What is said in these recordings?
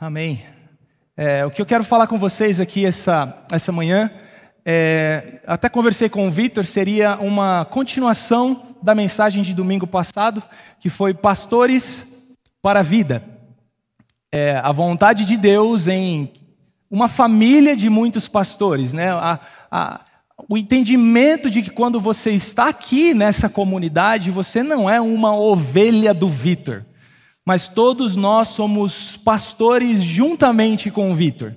Amém. É, o que eu quero falar com vocês aqui essa, essa manhã, é, até conversei com o Vitor, seria uma continuação da mensagem de domingo passado, que foi Pastores para a Vida. É, a vontade de Deus em uma família de muitos pastores, né? A, a, o entendimento de que quando você está aqui nessa comunidade, você não é uma ovelha do Vitor mas todos nós somos pastores juntamente com o Vitor.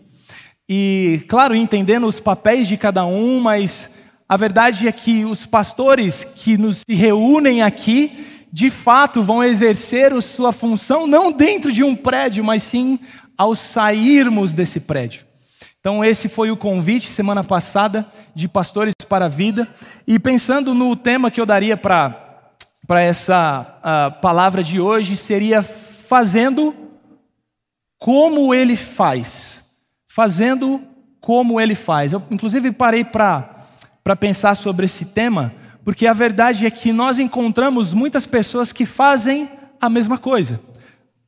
E, claro, entendendo os papéis de cada um, mas a verdade é que os pastores que nos reúnem aqui, de fato, vão exercer a sua função não dentro de um prédio, mas sim ao sairmos desse prédio. Então, esse foi o convite semana passada de Pastores para a Vida. E pensando no tema que eu daria para essa uh, palavra de hoje seria fazendo como ele faz. Fazendo como ele faz. Eu, inclusive, parei para pensar sobre esse tema, porque a verdade é que nós encontramos muitas pessoas que fazem a mesma coisa.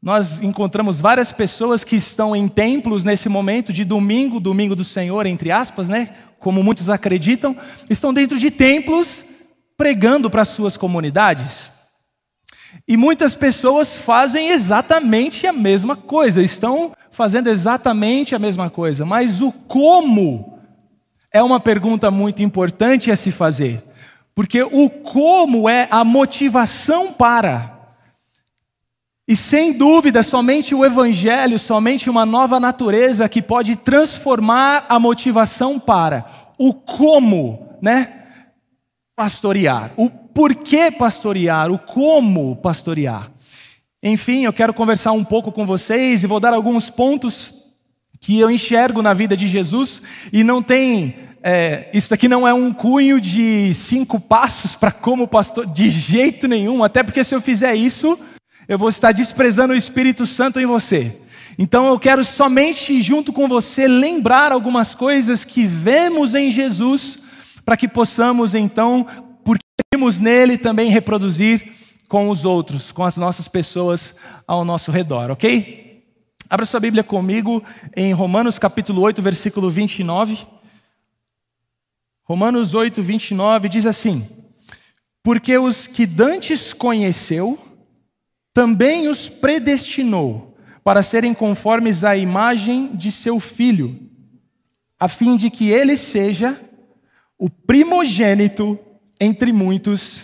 Nós encontramos várias pessoas que estão em templos nesse momento de domingo, domingo do Senhor, entre aspas, né? Como muitos acreditam, estão dentro de templos pregando para suas comunidades. E muitas pessoas fazem exatamente a mesma coisa, estão fazendo exatamente a mesma coisa, mas o como é uma pergunta muito importante a se fazer, porque o como é a motivação para. E sem dúvida, somente o Evangelho, somente uma nova natureza que pode transformar a motivação para. O como, né? Pastorear. O por que pastorear, o como pastorear. Enfim, eu quero conversar um pouco com vocês e vou dar alguns pontos que eu enxergo na vida de Jesus e não tem. É, isso aqui não é um cunho de cinco passos para como pastor, de jeito nenhum, até porque se eu fizer isso, eu vou estar desprezando o Espírito Santo em você. Então eu quero somente, junto com você, lembrar algumas coisas que vemos em Jesus, para que possamos então Podemos nele também reproduzir com os outros, com as nossas pessoas ao nosso redor, ok? Abra sua Bíblia comigo em Romanos capítulo 8, versículo 29. Romanos 8, 29 diz assim: Porque os que dantes conheceu, também os predestinou para serem conformes à imagem de seu filho, a fim de que ele seja o primogênito entre muitos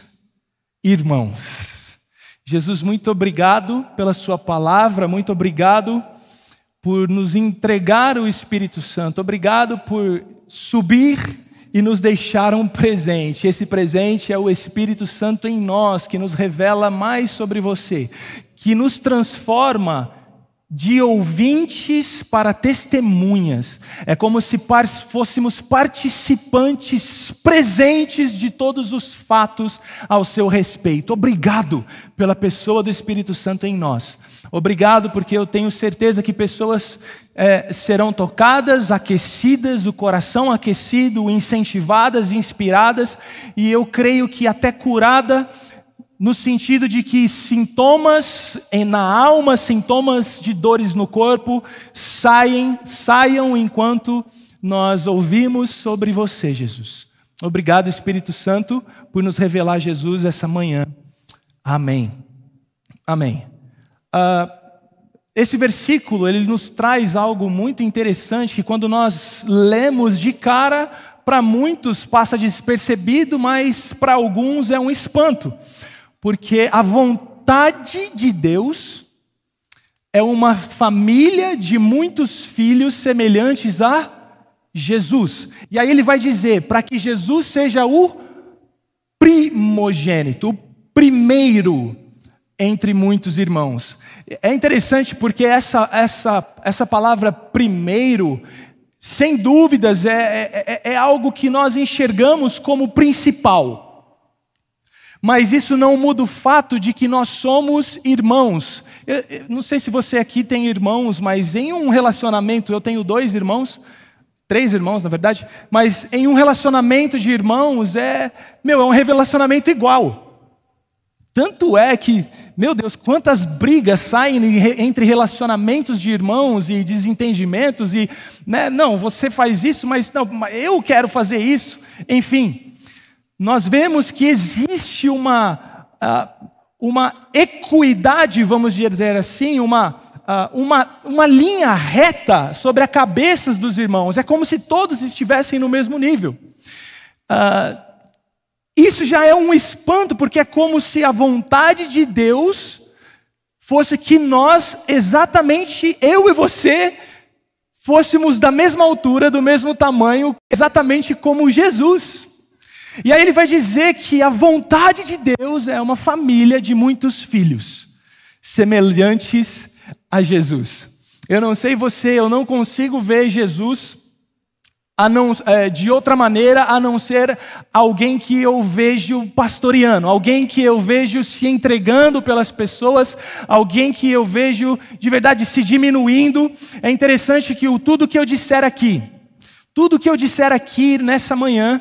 irmãos. Jesus, muito obrigado pela Sua palavra, muito obrigado por nos entregar o Espírito Santo, obrigado por subir e nos deixar um presente. Esse presente é o Espírito Santo em nós, que nos revela mais sobre você, que nos transforma de ouvintes para testemunhas. É como se fôssemos participantes presentes de todos os fatos ao seu respeito. Obrigado pela pessoa do Espírito Santo em nós. Obrigado porque eu tenho certeza que pessoas é, serão tocadas, aquecidas, o coração aquecido, incentivadas, inspiradas, e eu creio que até curada no sentido de que sintomas na alma, sintomas de dores no corpo, saem, saiam enquanto nós ouvimos sobre você, Jesus. Obrigado, Espírito Santo, por nos revelar Jesus essa manhã. Amém. Amém. Uh, esse versículo ele nos traz algo muito interessante que quando nós lemos de cara, para muitos passa despercebido, mas para alguns é um espanto porque a vontade de Deus é uma família de muitos filhos semelhantes a Jesus. E aí ele vai dizer: para que Jesus seja o primogênito, o primeiro entre muitos irmãos. É interessante porque essa, essa, essa palavra primeiro, sem dúvidas, é, é, é, é algo que nós enxergamos como principal. Mas isso não muda o fato de que nós somos irmãos. Eu, eu, não sei se você aqui tem irmãos, mas em um relacionamento, eu tenho dois irmãos, três irmãos na verdade, mas em um relacionamento de irmãos é, meu, é um relacionamento igual. Tanto é que, meu Deus, quantas brigas saem entre relacionamentos de irmãos e desentendimentos e, né, não, você faz isso, mas não, eu quero fazer isso. Enfim, nós vemos que existe uma, uma equidade, vamos dizer assim, uma, uma, uma linha reta sobre a cabeça dos irmãos. É como se todos estivessem no mesmo nível. Uh, isso já é um espanto, porque é como se a vontade de Deus fosse que nós, exatamente eu e você, fôssemos da mesma altura, do mesmo tamanho, exatamente como Jesus. E aí ele vai dizer que a vontade de Deus é uma família de muitos filhos, semelhantes a Jesus. Eu não sei você, eu não consigo ver Jesus não, é, de outra maneira a não ser alguém que eu vejo pastoreando, alguém que eu vejo se entregando pelas pessoas, alguém que eu vejo de verdade se diminuindo. É interessante que o, tudo que eu disser aqui, tudo que eu disser aqui nessa manhã,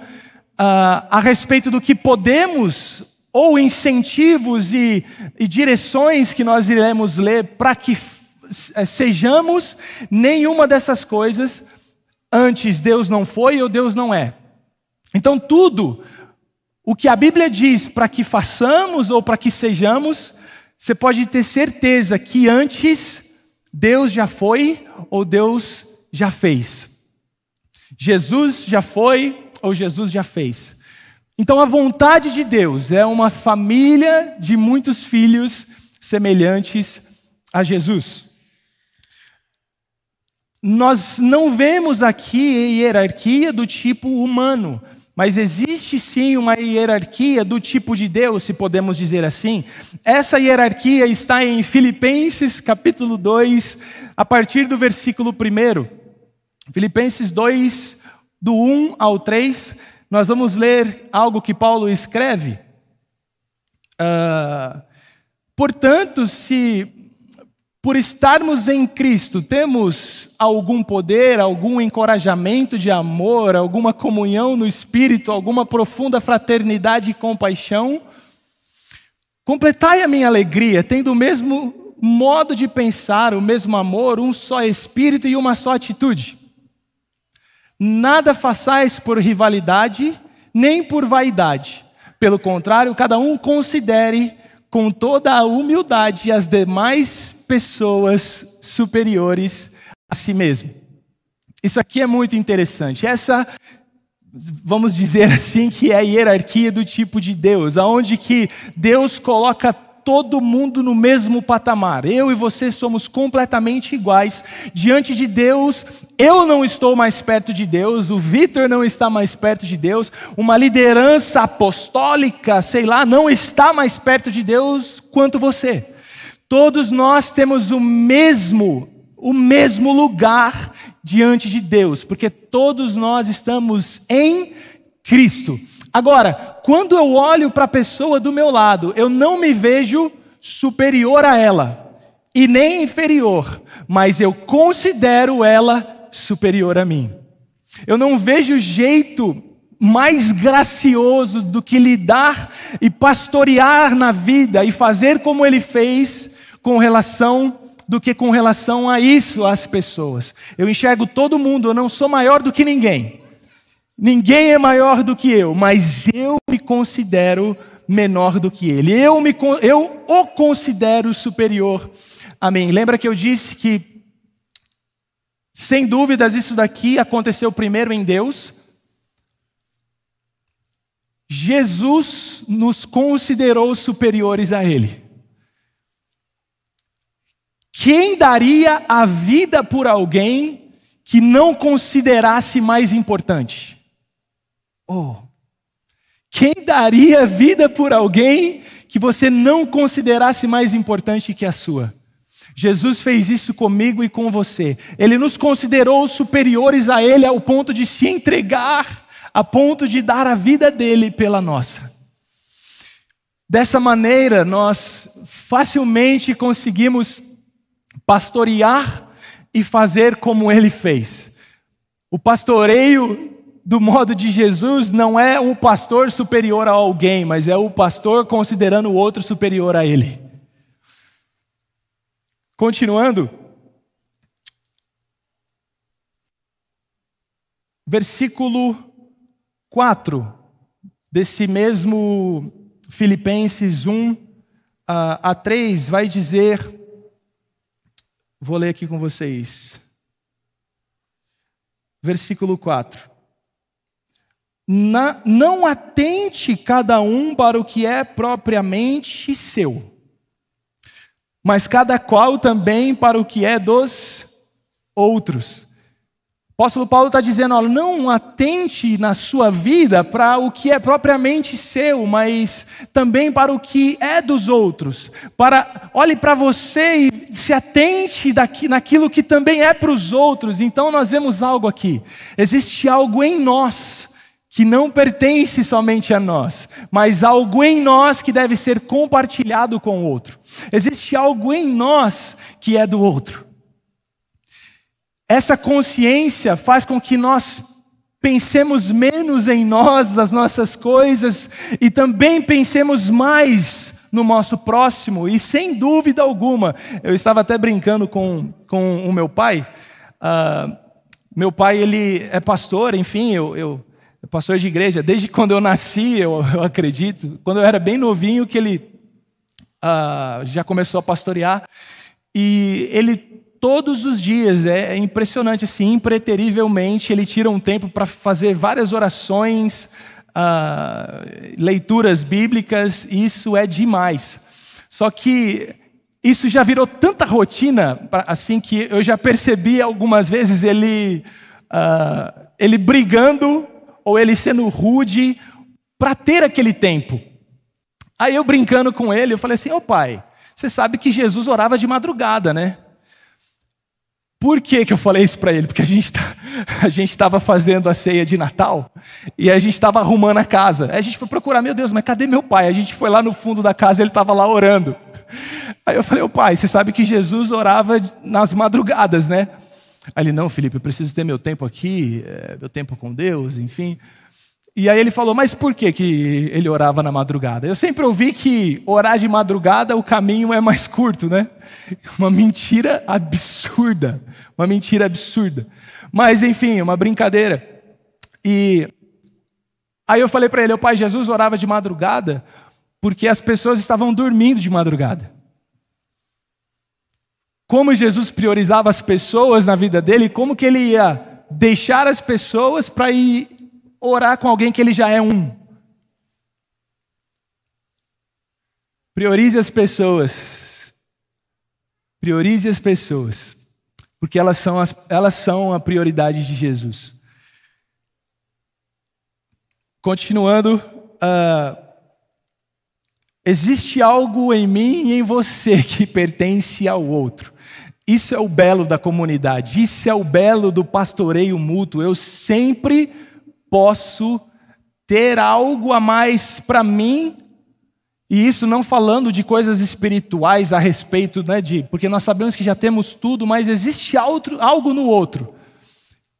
uh, a respeito do que podemos, ou incentivos e, e direções que nós iremos ler para que sejamos nenhuma dessas coisas Antes Deus não foi ou Deus não é. Então tudo o que a Bíblia diz para que façamos ou para que sejamos, você pode ter certeza que antes Deus já foi ou Deus já fez. Jesus já foi ou Jesus já fez. Então a vontade de Deus é uma família de muitos filhos semelhantes a Jesus. Nós não vemos aqui hierarquia do tipo humano, mas existe sim uma hierarquia do tipo de Deus, se podemos dizer assim. Essa hierarquia está em Filipenses capítulo 2, a partir do versículo 1. Filipenses 2, do 1 ao 3, nós vamos ler algo que Paulo escreve. Uh, portanto, se por estarmos em Cristo, temos algum poder, algum encorajamento de amor, alguma comunhão no Espírito, alguma profunda fraternidade e compaixão? Completai a minha alegria, tendo o mesmo modo de pensar, o mesmo amor, um só Espírito e uma só atitude. Nada façais por rivalidade, nem por vaidade. Pelo contrário, cada um considere com toda a humildade as demais pessoas superiores a si mesmo. Isso aqui é muito interessante. Essa, vamos dizer assim, que é a hierarquia do tipo de Deus, aonde que Deus coloca todo mundo no mesmo patamar. Eu e você somos completamente iguais diante de Deus. Eu não estou mais perto de Deus, o Vitor não está mais perto de Deus, uma liderança apostólica, sei lá, não está mais perto de Deus quanto você. Todos nós temos o mesmo o mesmo lugar diante de Deus, porque todos nós estamos em Cristo. Agora, quando eu olho para a pessoa do meu lado, eu não me vejo superior a ela e nem inferior, mas eu considero ela superior a mim. Eu não vejo jeito mais gracioso do que lidar e pastorear na vida e fazer como ele fez com relação do que com relação a isso às pessoas. Eu enxergo todo mundo, eu não sou maior do que ninguém. Ninguém é maior do que eu, mas eu me considero menor do que ele. Eu, me, eu o considero superior a mim. Lembra que eu disse que, sem dúvidas, isso daqui aconteceu primeiro em Deus. Jesus nos considerou superiores a Ele. Quem daria a vida por alguém que não considerasse mais importante? Oh, quem daria vida por alguém que você não considerasse mais importante que a sua? Jesus fez isso comigo e com você. Ele nos considerou superiores a Ele ao ponto de se entregar, a ponto de dar a vida dele pela nossa. Dessa maneira, nós facilmente conseguimos pastorear e fazer como Ele fez. O pastoreio do modo de Jesus não é um pastor superior a alguém, mas é o pastor considerando o outro superior a ele. Continuando, versículo 4 desse mesmo Filipenses 1 a 3 vai dizer, vou ler aqui com vocês, versículo 4 na, não atente cada um para o que é propriamente seu, mas cada qual também para o que é dos outros. O apóstolo Paulo está dizendo: ó, não atente na sua vida para o que é propriamente seu, mas também para o que é dos outros. Para olhe para você e se atente daqui, naquilo que também é para os outros. Então nós vemos algo aqui. Existe algo em nós que não pertence somente a nós, mas algo em nós que deve ser compartilhado com o outro. Existe algo em nós que é do outro. Essa consciência faz com que nós pensemos menos em nós, nas nossas coisas, e também pensemos mais no nosso próximo, e sem dúvida alguma, eu estava até brincando com, com o meu pai. Uh, meu pai, ele é pastor, enfim, eu, eu pastor de igreja, desde quando eu nasci, eu, eu acredito, quando eu era bem novinho, que ele uh, já começou a pastorear. E ele, todos os dias, é, é impressionante, assim, impreterivelmente, ele tira um tempo para fazer várias orações, uh, leituras bíblicas, e isso é demais. Só que isso já virou tanta rotina, assim, que eu já percebi algumas vezes ele. Uh, ele brigando ou ele sendo rude para ter aquele tempo. Aí eu brincando com ele, eu falei assim: Ô oh, pai, você sabe que Jesus orava de madrugada, né? Por que, que eu falei isso para ele? Porque a gente tá, a gente estava fazendo a ceia de Natal e a gente estava arrumando a casa. Aí a gente foi procurar, meu Deus, mas cadê meu pai? A gente foi lá no fundo da casa, ele estava lá orando. Aí eu falei, ô pai, você sabe que Jesus orava nas madrugadas, né? Aí ele, não, Felipe, eu preciso ter meu tempo aqui, é, meu tempo com Deus, enfim. E aí ele falou, mas por que, que ele orava na madrugada? Eu sempre ouvi que orar de madrugada o caminho é mais curto, né? Uma mentira absurda. Uma mentira absurda. Mas enfim, uma brincadeira. E aí eu falei para ele, o Pai Jesus orava de madrugada porque as pessoas estavam dormindo de madrugada como Jesus priorizava as pessoas na vida dele, como que ele ia deixar as pessoas para ir orar com alguém que ele já é um. Priorize as pessoas. Priorize as pessoas. Porque elas são, as, elas são a prioridade de Jesus. Continuando, uh, existe algo em mim e em você que pertence ao outro. Isso é o belo da comunidade, isso é o belo do pastoreio mútuo. Eu sempre posso ter algo a mais para mim, e isso não falando de coisas espirituais a respeito, né, de, porque nós sabemos que já temos tudo, mas existe outro, algo no outro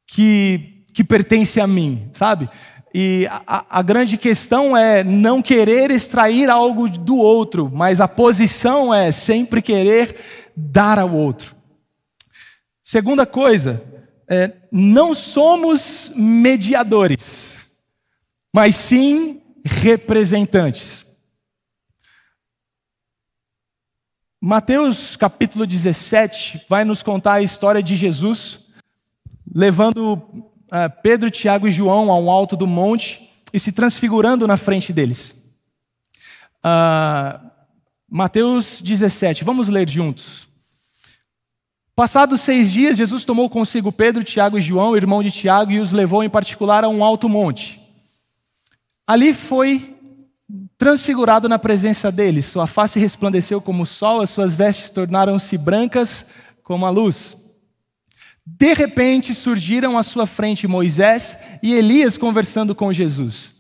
que, que pertence a mim, sabe? E a, a, grande questão é não querer extrair algo do outro, mas a posição é sempre querer dar ao outro. Segunda coisa, é, não somos mediadores, mas sim representantes. Mateus capítulo 17 vai nos contar a história de Jesus levando uh, Pedro, Tiago e João a um alto do monte e se transfigurando na frente deles. Uh, Mateus 17, vamos ler juntos. Passados seis dias, Jesus tomou consigo Pedro, Tiago e João, irmão de Tiago, e os levou em particular a um alto monte. Ali foi transfigurado na presença deles. Sua face resplandeceu como o sol, as suas vestes tornaram-se brancas como a luz. De repente surgiram à sua frente Moisés e Elias conversando com Jesus.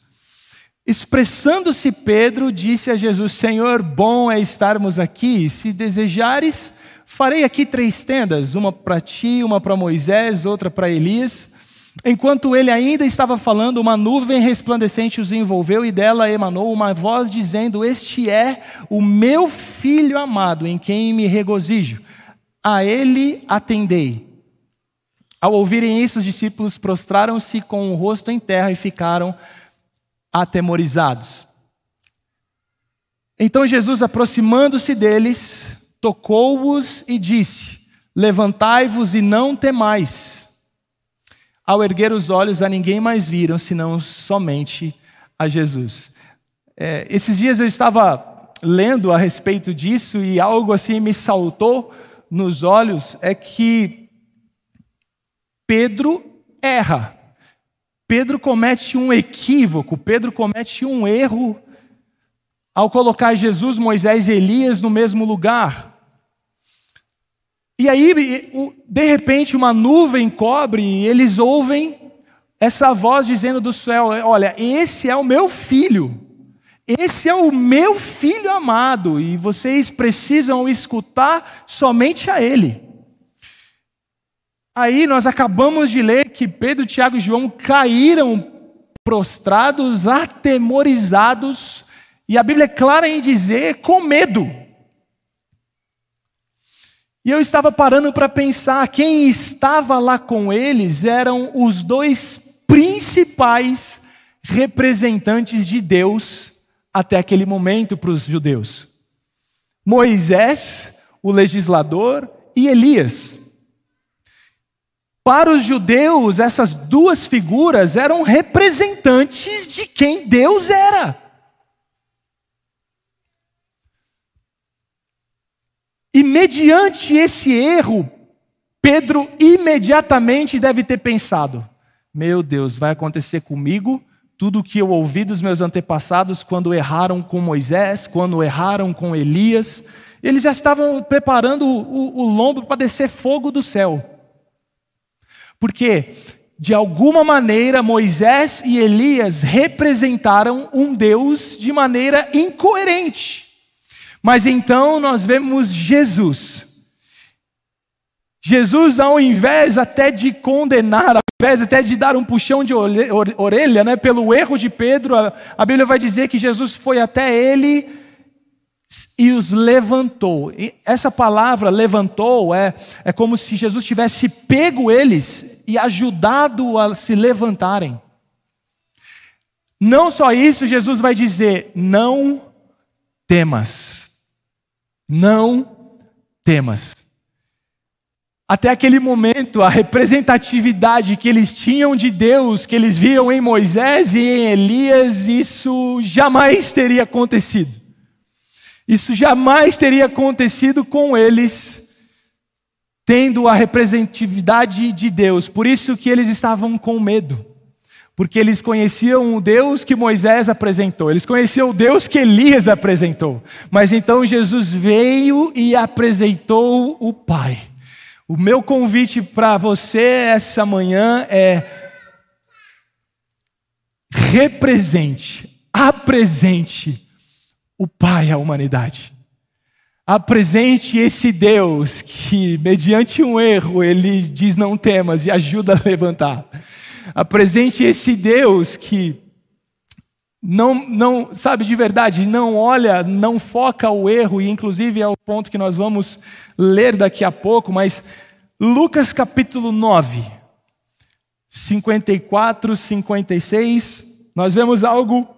Expressando-se Pedro, disse a Jesus: Senhor, bom é estarmos aqui. Se desejares, Farei aqui três tendas, uma para ti, uma para Moisés, outra para Elias. Enquanto ele ainda estava falando, uma nuvem resplandecente os envolveu e dela emanou uma voz dizendo: Este é o meu filho amado, em quem me regozijo. A ele atendei. Ao ouvirem isso, os discípulos prostraram-se com o rosto em terra e ficaram atemorizados. Então Jesus, aproximando-se deles, tocou-os e disse: Levantai-vos e não temais. Ao erguer os olhos, a ninguém mais viram, senão somente a Jesus. É, esses dias eu estava lendo a respeito disso e algo assim me saltou nos olhos: é que Pedro erra. Pedro comete um equívoco, Pedro comete um erro ao colocar Jesus, Moisés e Elias no mesmo lugar. E aí, de repente, uma nuvem cobre e eles ouvem essa voz dizendo do céu: Olha, esse é o meu filho, esse é o meu filho amado, e vocês precisam escutar somente a ele. Aí nós acabamos de ler que Pedro, Tiago e João caíram prostrados, atemorizados, e a Bíblia é clara em dizer com medo. E eu estava parando para pensar, quem estava lá com eles eram os dois principais representantes de Deus até aquele momento para os judeus: Moisés, o legislador, e Elias. Para os judeus, essas duas figuras eram representantes de quem Deus era. E mediante esse erro, Pedro imediatamente deve ter pensado: meu Deus, vai acontecer comigo tudo o que eu ouvi dos meus antepassados quando erraram com Moisés, quando erraram com Elias. Eles já estavam preparando o, o, lombo para descer fogo do céu. Porque, de alguma maneira, Moisés e Elias representaram um Deus de maneira incoerente. Mas então nós vemos Jesus. Jesus, ao invés até de condenar, ao invés até de dar um puxão de orelha né, pelo erro de Pedro, a Bíblia vai dizer que Jesus foi até ele e os levantou. E essa palavra levantou é, é como se Jesus tivesse pego eles e ajudado a se levantarem. Não só isso, Jesus vai dizer: não temas. Não temas. Até aquele momento, a representatividade que eles tinham de Deus, que eles viam em Moisés e em Elias, isso jamais teria acontecido. Isso jamais teria acontecido com eles, tendo a representatividade de Deus. Por isso que eles estavam com medo porque eles conheciam o Deus que Moisés apresentou, eles conheciam o Deus que Elias apresentou, mas então Jesus veio e apresentou o Pai. O meu convite para você essa manhã é: represente, apresente o Pai à humanidade. Apresente esse Deus que, mediante um erro, ele diz não temas e ajuda a levantar. Apresente esse Deus que não, não, sabe de verdade, não olha, não foca o erro, e inclusive é o ponto que nós vamos ler daqui a pouco, mas Lucas capítulo 9, 54, 56, nós vemos algo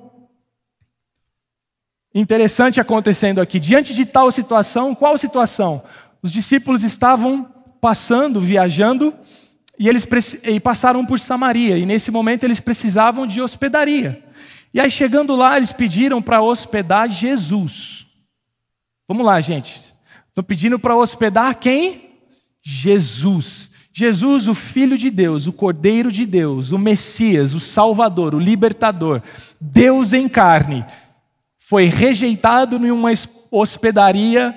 interessante acontecendo aqui. Diante de tal situação, qual situação? Os discípulos estavam passando, viajando, e eles e passaram por Samaria, e nesse momento eles precisavam de hospedaria. E aí, chegando lá, eles pediram para hospedar Jesus. Vamos lá, gente. Estão pedindo para hospedar quem? Jesus. Jesus, o Filho de Deus, o Cordeiro de Deus, o Messias, o Salvador, o Libertador, Deus em carne, foi rejeitado em uma hospedaria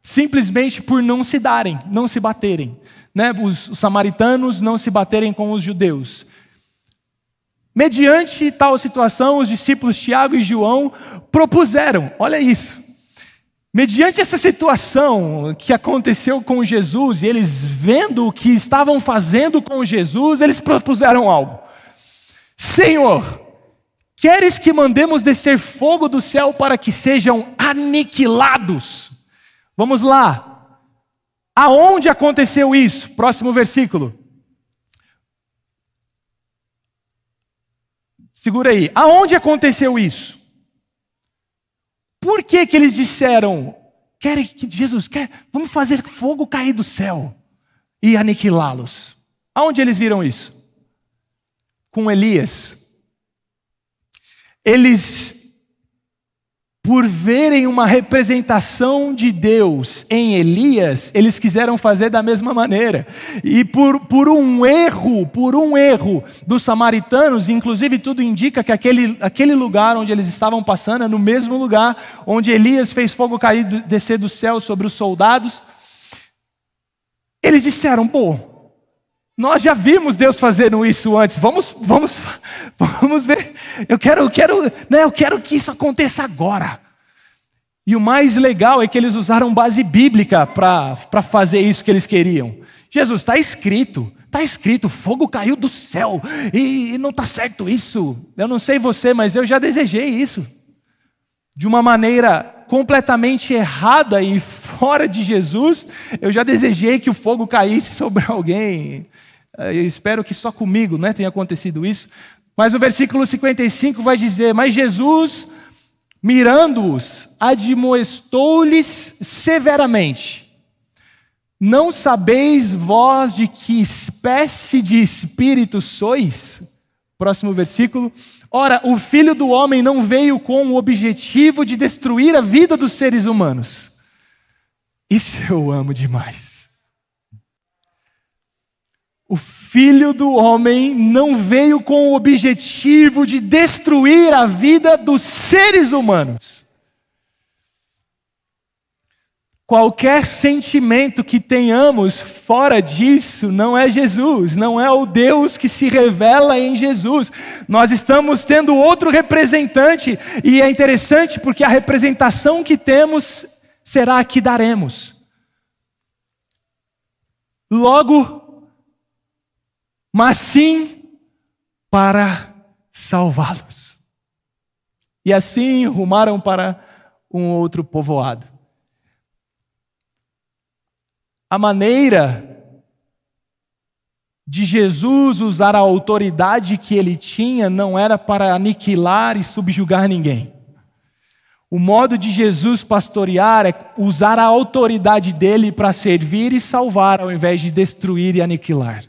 simplesmente por não se darem, não se baterem né, os, os samaritanos não se baterem com os judeus. Mediante tal situação, os discípulos Tiago e João propuseram, olha isso, Mediante essa situação que aconteceu com Jesus, e eles vendo o que estavam fazendo com Jesus, eles propuseram algo. Senhor, queres que mandemos descer fogo do céu para que sejam aniquilados? Vamos lá. Aonde aconteceu isso? Próximo versículo. Segura aí. Aonde aconteceu isso? Por que que eles disseram, querem que Jesus quer, vamos fazer fogo cair do céu e aniquilá-los? Aonde eles viram isso? Com Elias. Eles por verem uma representação de Deus em Elias, eles quiseram fazer da mesma maneira. E por, por um erro, por um erro dos samaritanos, inclusive tudo indica que aquele, aquele lugar onde eles estavam passando é no mesmo lugar onde Elias fez fogo cair, descer do céu sobre os soldados. Eles disseram: pô, nós já vimos Deus fazendo isso antes. Vamos, vamos, vamos ver. Eu quero, eu quero, né, eu quero que isso aconteça agora. E o mais legal é que eles usaram base bíblica para fazer isso que eles queriam. Jesus, está escrito, está escrito, fogo caiu do céu e, e não está certo isso. Eu não sei você, mas eu já desejei isso. De uma maneira completamente errada e fora de Jesus, eu já desejei que o fogo caísse sobre alguém. Eh, eu espero que só comigo né, tenha acontecido isso. Mas o versículo 55 vai dizer: Mas Jesus, mirando-os, admoestou-lhes severamente: Não sabeis vós de que espécie de espírito sois? Próximo versículo. Ora, o filho do homem não veio com o objetivo de destruir a vida dos seres humanos. Isso eu amo demais. O filho do homem não veio com o objetivo de destruir a vida dos seres humanos. Qualquer sentimento que tenhamos fora disso não é Jesus, não é o Deus que se revela em Jesus. Nós estamos tendo outro representante, e é interessante porque a representação que temos será a que daremos. Logo, mas sim para salvá-los. E assim rumaram para um outro povoado. A maneira de Jesus usar a autoridade que ele tinha não era para aniquilar e subjugar ninguém. O modo de Jesus pastorear é usar a autoridade dele para servir e salvar, ao invés de destruir e aniquilar.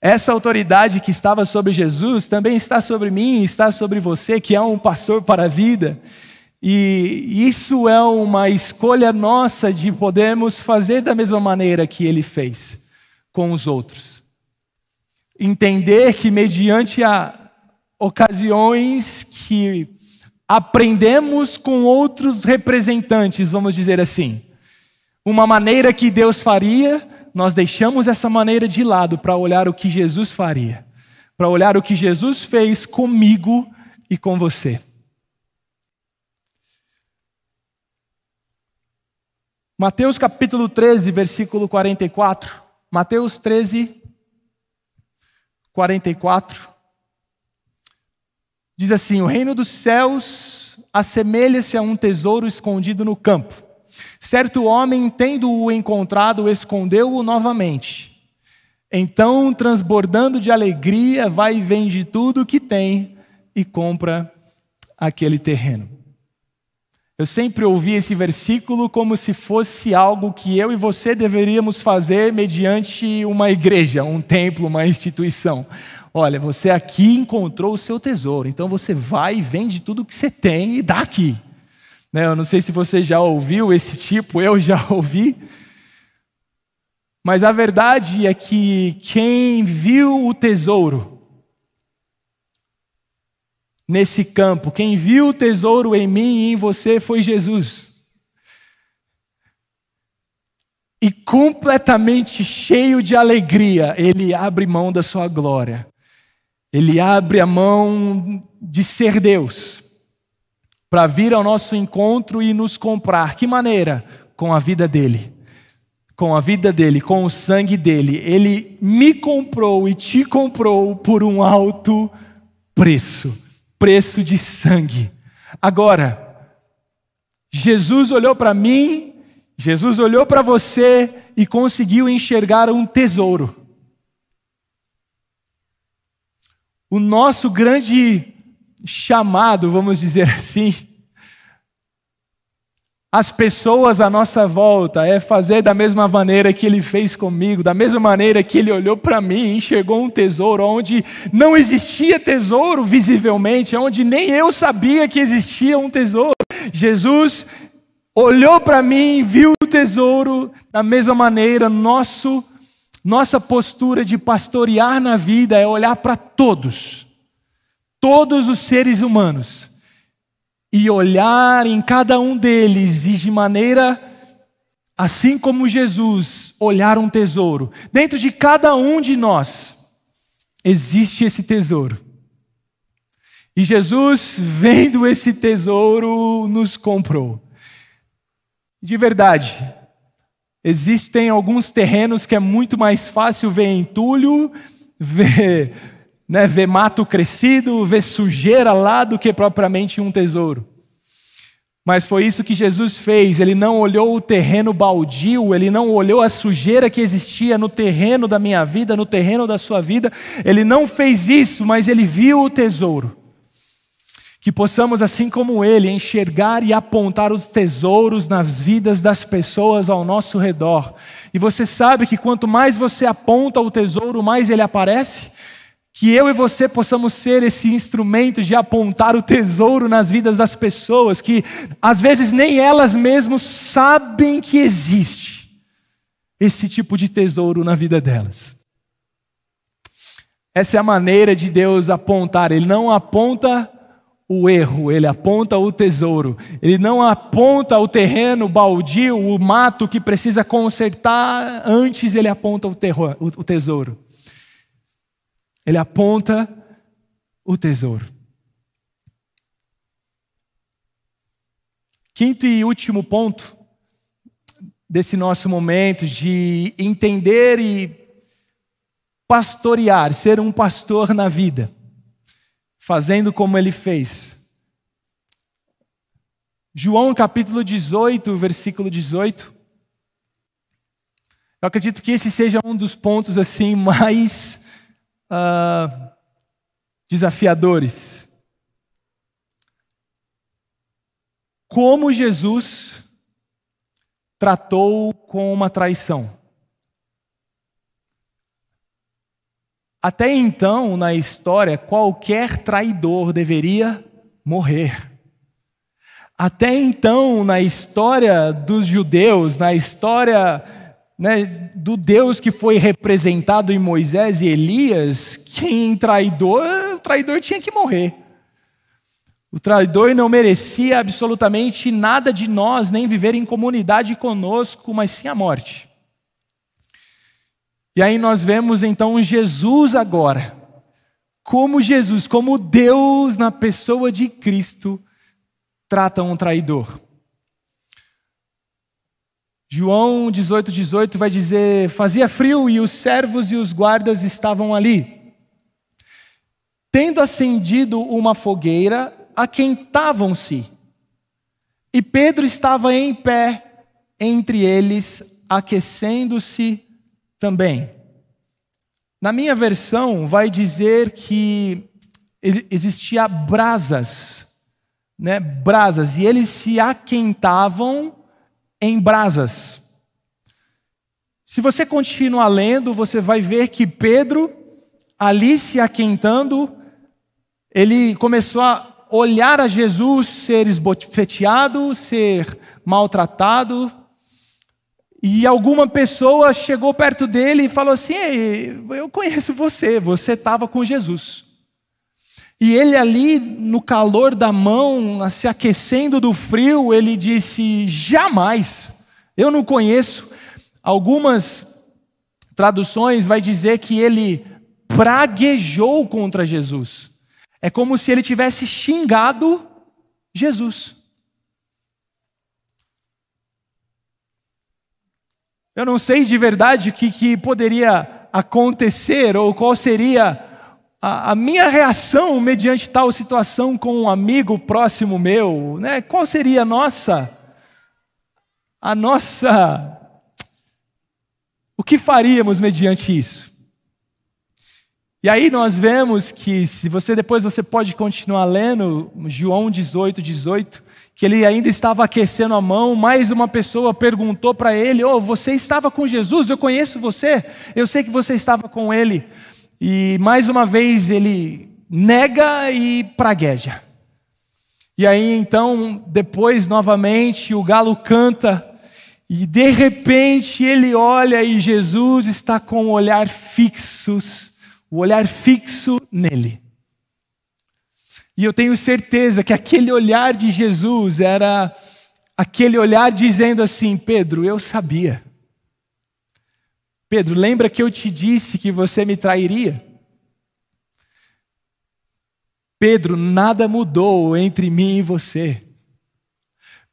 Essa autoridade que estava sobre Jesus também está sobre mim, está sobre você, que é um pastor para a vida. E isso é uma escolha nossa de podermos fazer da mesma maneira que ele fez com os outros. Entender que, mediante a ocasiões que aprendemos com outros representantes, vamos dizer assim, uma maneira que Deus faria, nós deixamos essa maneira de lado para olhar o que Jesus faria, para olhar o que Jesus fez comigo e com você. Mateus capítulo 13, versículo 44. Mateus 13, 44. Diz assim: O reino dos céus assemelha-se a um tesouro escondido no campo Certo homem, tendo-o encontrado, escondeu-o novamente. Então, transbordando de alegria, vai e vende tudo o que tem e compra aquele terreno. Eu sempre ouvi esse versículo como se fosse algo que eu e você deveríamos fazer mediante uma igreja, um templo, uma instituição. Olha, você aqui encontrou o seu tesouro, então você vai e vende tudo que você tem e dá aqui. Né? Eu não sei se você já ouviu esse tipo, eu já ouvi. Mas a verdade é que quem viu o tesouro nesse campo, quem viu o tesouro em mim e em você foi Jesus. E completamente cheio de alegria, ele abre mão da sua glória. Ele abre a mão de ser Deus para vir ao nosso encontro e nos comprar. Que maneira? Com a vida dele. Com a vida dele, com o sangue dele. Ele me comprou e te comprou por um alto preço preço de sangue. Agora, Jesus olhou para mim, Jesus olhou para você e conseguiu enxergar um tesouro. O nosso grande chamado, vamos dizer assim, as pessoas à nossa volta, é fazer da mesma maneira que ele fez comigo, da mesma maneira que ele olhou para mim e enxergou um tesouro onde não existia tesouro visivelmente, onde nem eu sabia que existia um tesouro. Jesus olhou para mim e viu o tesouro da mesma maneira, nosso nossa postura de pastorear na vida é olhar para todos, todos os seres humanos e olhar em cada um deles e de maneira assim como Jesus olhar um tesouro. Dentro de cada um de nós existe esse tesouro. E Jesus, vendo esse tesouro, nos comprou. De verdade, existem alguns terrenos que é muito mais fácil ver entulho, ver né, ver mato crescido, ver sujeira lá do que propriamente um tesouro. Mas foi isso que Jesus fez. Ele não olhou o terreno baldio, ele não olhou a sujeira que existia no terreno da minha vida, no terreno da sua vida. Ele não fez isso, mas ele viu o tesouro. Que possamos, assim como ele, enxergar e apontar os tesouros nas vidas das pessoas ao nosso redor. E você sabe que quanto mais você aponta o tesouro, mais ele aparece. Que eu e você possamos ser esse instrumento de apontar o tesouro nas vidas das pessoas, que às vezes nem elas mesmas sabem que existe esse tipo de tesouro na vida delas. Essa é a maneira de Deus apontar, Ele não aponta o erro, Ele aponta o tesouro, Ele não aponta o terreno baldio, o mato que precisa consertar, antes Ele aponta o, terror, o tesouro. Ele aponta o tesouro. Quinto e último ponto desse nosso momento de entender e pastorear, ser um pastor na vida, fazendo como ele fez. João capítulo 18, versículo 18. Eu acredito que esse seja um dos pontos assim mais uh, desafiadores. Como Jesus tratou com uma traição. Até então, na história, qualquer traidor deveria morrer. Até então, na história dos judeus, na história né, do Deus que foi representado em Moisés e Elias, quem traidor, o traidor tinha que morrer. O traidor não merecia absolutamente nada de nós, nem viver em comunidade conosco, mas sim a morte. E aí nós vemos então Jesus agora, como Jesus, como Deus na pessoa de Cristo, trata um traidor. João 18, 18 vai dizer: Fazia frio e os servos e os guardas estavam ali. Tendo acendido uma fogueira, aquentavam-se. E Pedro estava em pé entre eles, aquecendo-se também. Na minha versão, vai dizer que existia brasas, né, brasas, e eles se aquentavam em brasas. Se você continuar lendo, você vai ver que Pedro, ali se aquentando, ele começou a olhar a Jesus ser esbofeteado, ser maltratado, e alguma pessoa chegou perto dele e falou assim: Eu conheço você, você estava com Jesus. E ele ali, no calor da mão, se aquecendo do frio, ele disse: Jamais, eu não conheço. Algumas traduções vai dizer que ele praguejou contra Jesus. É como se ele tivesse xingado Jesus. Eu não sei de verdade o que, que poderia acontecer ou qual seria a, a, minha reação mediante tal situação com um amigo próximo meu, né? Qual seria a nossa a nossa o que faríamos mediante isso? E aí nós vemos que se você depois você pode continuar lendo João 18, 18, que ele ainda estava aquecendo a mão, mais uma pessoa perguntou para ele: "Oh, você estava com Jesus? Eu conheço você. Eu sei que você estava com ele." E mais uma vez ele nega e pragueja. E aí então, depois novamente o galo canta e de repente ele olha e Jesus está com o olhar fixos, o olhar fixo nele. E eu tenho certeza que aquele olhar de Jesus era aquele olhar dizendo assim: Pedro, eu sabia. Pedro, lembra que eu te disse que você me trairia? Pedro, nada mudou entre mim e você.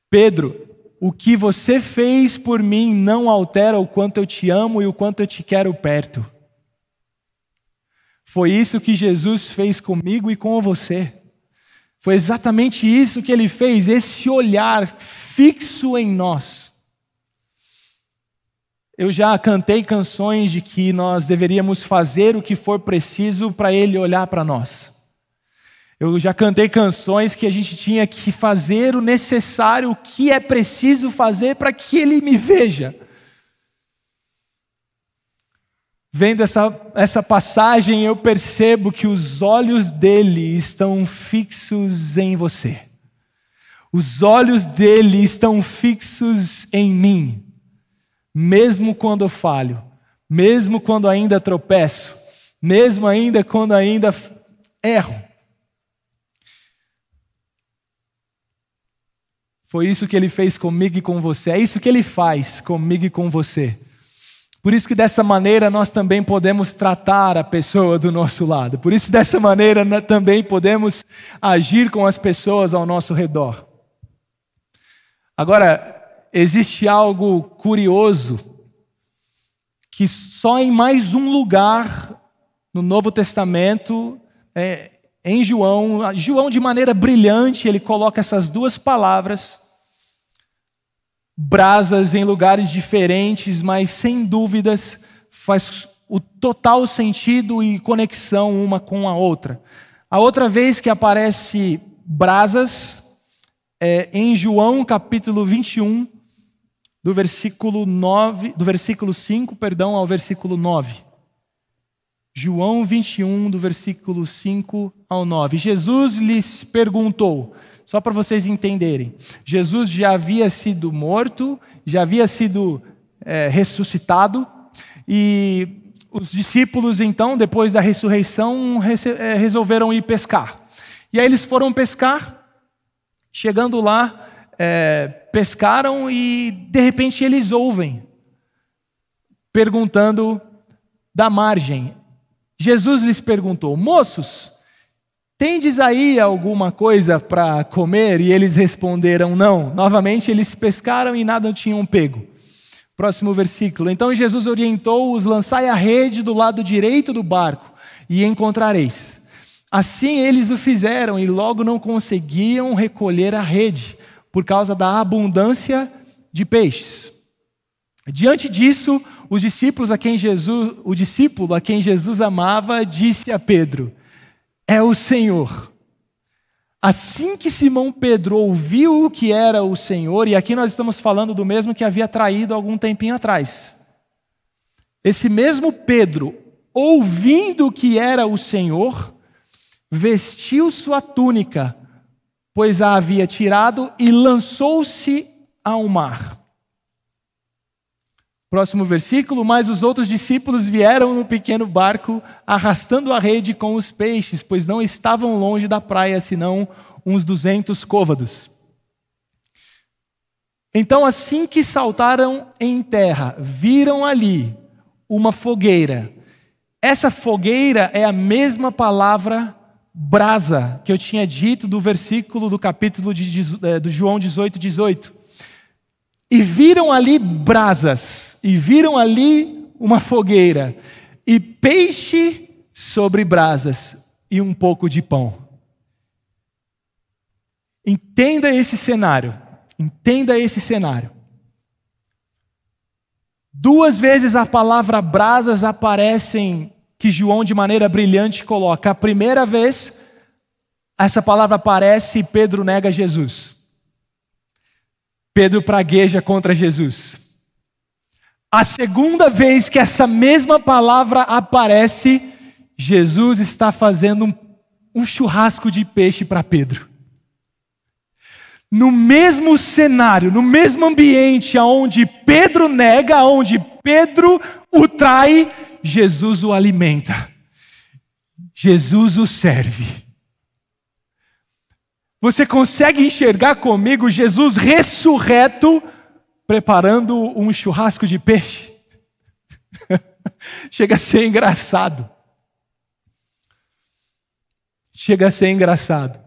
Pedro, o que você fez por mim não altera o quanto eu te amo e o quanto eu te quero perto. Foi isso que Jesus fez comigo e com você. Foi exatamente isso que ele fez, esse olhar fixo em nós. Eu já cantei canções de que nós deveríamos fazer o que for preciso para Ele olhar para nós. Eu já cantei canções que a gente tinha que fazer o necessário, o que é preciso fazer para que Ele me veja. Vendo essa, essa passagem, eu percebo que os olhos dele estão fixos em você. Os olhos dele estão fixos em mim mesmo quando eu falho, mesmo quando ainda tropeço, mesmo ainda quando ainda erro. Foi isso que ele fez comigo e com você, é isso que ele faz comigo e com você. Por isso que dessa maneira nós também podemos tratar a pessoa do nosso lado. Por isso dessa maneira também podemos agir com as pessoas ao nosso redor. Agora, existe algo curioso que só em mais um lugar no Novo Testamento, é, em João, João de maneira brilhante, ele coloca essas duas palavras, brasas em lugares diferentes, mas sem dúvidas faz o total sentido e conexão uma com a outra. A outra vez que aparece brasas é em João capítulo 21, do versículo 9, do versículo 5, perdão, ao versículo 9. João 21, do versículo 5 ao 9. Jesus lhes perguntou, só para vocês entenderem: Jesus já havia sido morto, já havia sido é, ressuscitado, e os discípulos, então, depois da ressurreição, é, resolveram ir pescar. E aí eles foram pescar, chegando lá, é, pescaram e de repente eles ouvem, perguntando da margem. Jesus lhes perguntou: Moços, tendes aí alguma coisa para comer? E eles responderam: Não. Novamente eles pescaram e nada tinham pego. Próximo versículo. Então Jesus orientou-os: Lançai a rede do lado direito do barco e encontrareis. Assim eles o fizeram e logo não conseguiam recolher a rede por causa da abundância de peixes. Diante disso, os discípulos a quem Jesus, o discípulo a quem Jesus amava, disse a Pedro: É o Senhor. Assim que Simão Pedro ouviu que era o Senhor, e aqui nós estamos falando do mesmo que havia traído algum tempinho atrás. Esse mesmo Pedro, ouvindo que era o Senhor, vestiu sua túnica, pois a havia tirado e lançou-se ao mar. Próximo versículo: Mas os outros discípulos vieram no pequeno barco, arrastando a rede com os peixes, pois não estavam longe da praia, senão uns duzentos côvados. Então, assim que saltaram em terra, viram ali uma fogueira. Essa fogueira é a mesma palavra brasa que eu tinha dito do versículo do capítulo de, é, do João 18, 18. E viram ali brasas, e viram ali uma fogueira, e peixe sobre brasas, e um pouco de pão. Entenda esse cenário. Entenda esse cenário. Duas vezes a palavra brasas aparecem que João de maneira brilhante coloca. A primeira vez essa palavra aparece e Pedro nega Jesus. Pedro pragueja contra Jesus. A segunda vez que essa mesma palavra aparece, Jesus está fazendo um, um churrasco de peixe para Pedro no mesmo cenário, no mesmo ambiente aonde Pedro nega, aonde Pedro o trai, Jesus o alimenta. Jesus o serve. Você consegue enxergar comigo Jesus ressurreto preparando um churrasco de peixe? Chega a ser engraçado. Chega a ser engraçado.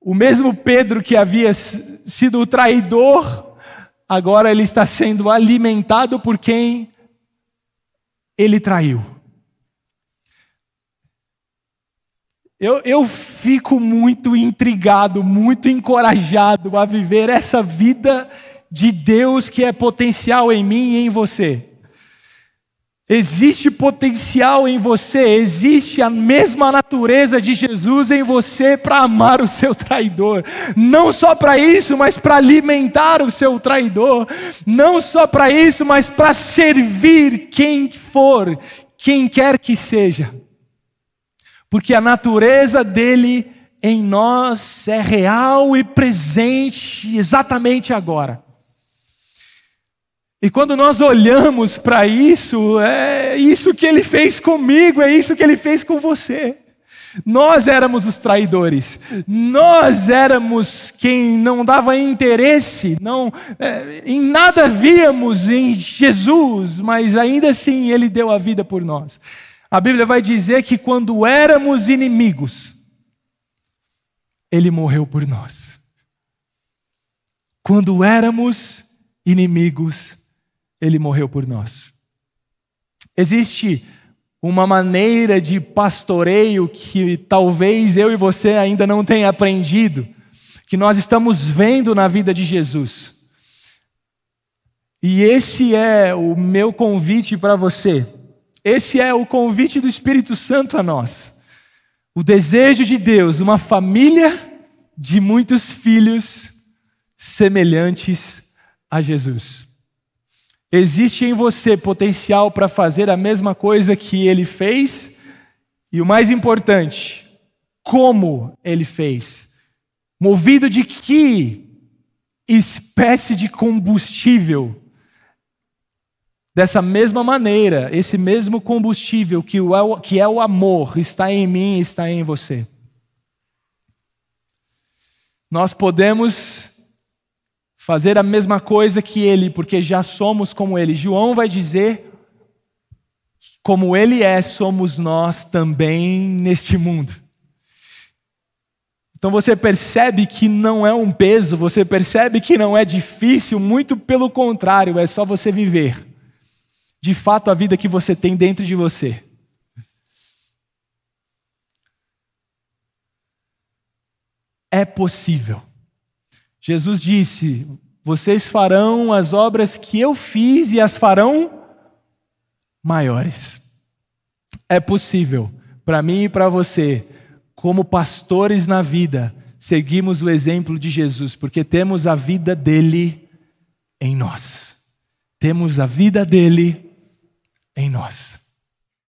O mesmo Pedro que havia sido o traidor, agora ele está sendo alimentado por quem ele traiu. Eu, eu fico muito intrigado, muito encorajado a viver essa vida de Deus que é potencial em mim e em você. Existe potencial em você, existe a mesma natureza de Jesus em você para amar o seu traidor. Não só para isso, mas para alimentar o seu traidor. Não só para isso, mas para servir quem for, quem quer que seja. Porque a natureza dele em nós é real e presente exatamente agora. E quando nós olhamos para isso, é isso que ele fez comigo, é isso que ele fez com você. Nós éramos os traidores, nós éramos quem não dava interesse, não, é, em nada víamos em Jesus, mas ainda assim Ele deu a vida por nós. A Bíblia vai dizer que quando éramos inimigos, Ele morreu por nós. Quando éramos inimigos, ele morreu por nós. Existe uma maneira de pastoreio que talvez eu e você ainda não tenha aprendido, que nós estamos vendo na vida de Jesus. E esse é o meu convite para você. Esse é o convite do Espírito Santo a nós. O desejo de Deus, uma família de muitos filhos semelhantes a Jesus. Existe em você potencial para fazer a mesma coisa que ele fez, e o mais importante, como ele fez. Movido de que espécie de combustível? Dessa mesma maneira, esse mesmo combustível que, o, que é o amor está em mim, está em você. Nós podemos fazer a mesma coisa que ele, porque já somos como ele. João vai dizer: como ele é, somos nós também neste mundo. Então você percebe que não é um peso, você percebe que não é difícil, muito pelo contrário, é só você viver de fato a vida que você tem dentro de você. É possível. Jesus disse: Vocês farão as obras que eu fiz e as farão maiores. É possível para mim e para você, como pastores na vida, seguimos o exemplo de Jesus, porque temos a vida dele em nós. Temos a vida dele em nós.